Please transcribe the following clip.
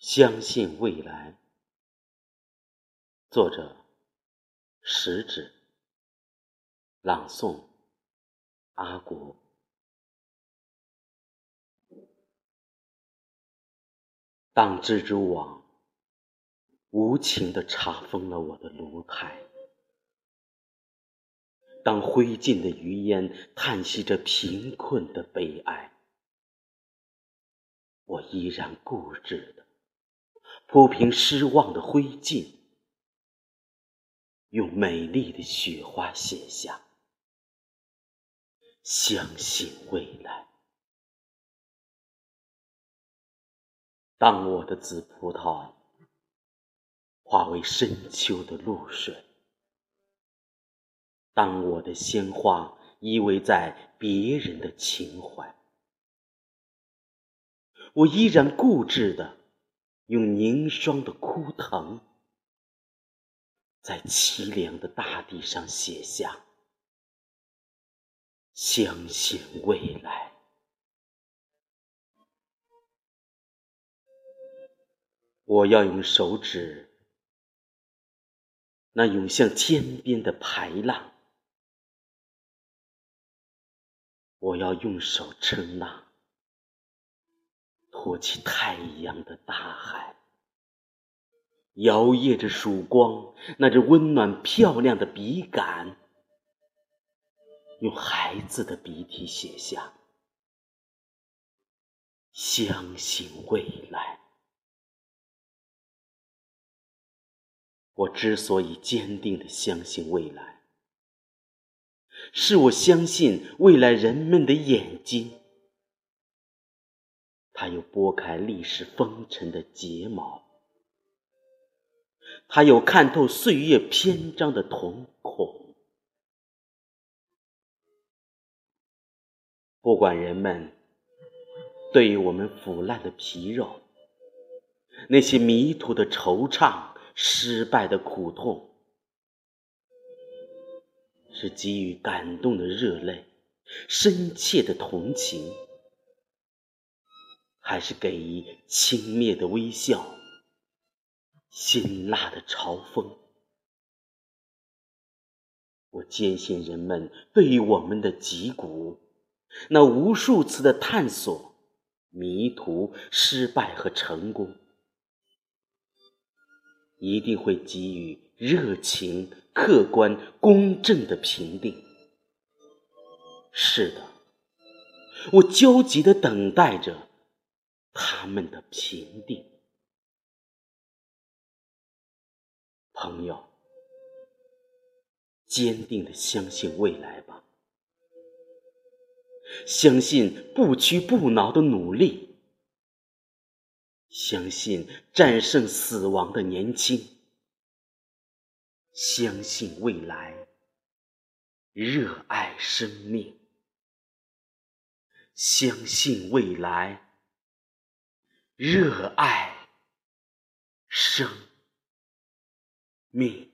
相信未来。作者：食指。朗诵：阿国。当蜘蛛网无情地查封了我的炉台，当灰烬的余烟叹息着贫困的悲哀，我依然固执地。铺平失望的灰烬，用美丽的雪花写下“相信未来”。当我的紫葡萄化为深秋的露水，当我的鲜花依偎在别人的情怀，我依然固执的。用凝霜的枯藤，在凄凉的大地上写下“相信未来”。我要用手指那涌向天边的排浪，我要用手撑那。托起太阳的大海，摇曳着曙光，那只温暖漂亮的笔杆，用孩子的笔体写下“相信未来”。我之所以坚定的相信未来，是我相信未来人们的眼睛。他有拨开历史风尘的睫毛，他有看透岁月篇章的瞳孔。不管人们对于我们腐烂的皮肉，那些迷途的惆怅、失败的苦痛，是给予感动的热泪、深切的同情。还是给予轻蔑的微笑、辛辣的嘲讽。我坚信，人们对于我们的脊骨，那无数次的探索、迷途、失败和成功，一定会给予热情、客观、公正的评定。是的，我焦急的等待着。他们的平定，朋友，坚定的相信未来吧，相信不屈不挠的努力，相信战胜死亡的年轻，相信未来，热爱生命，相信未来。热爱生命。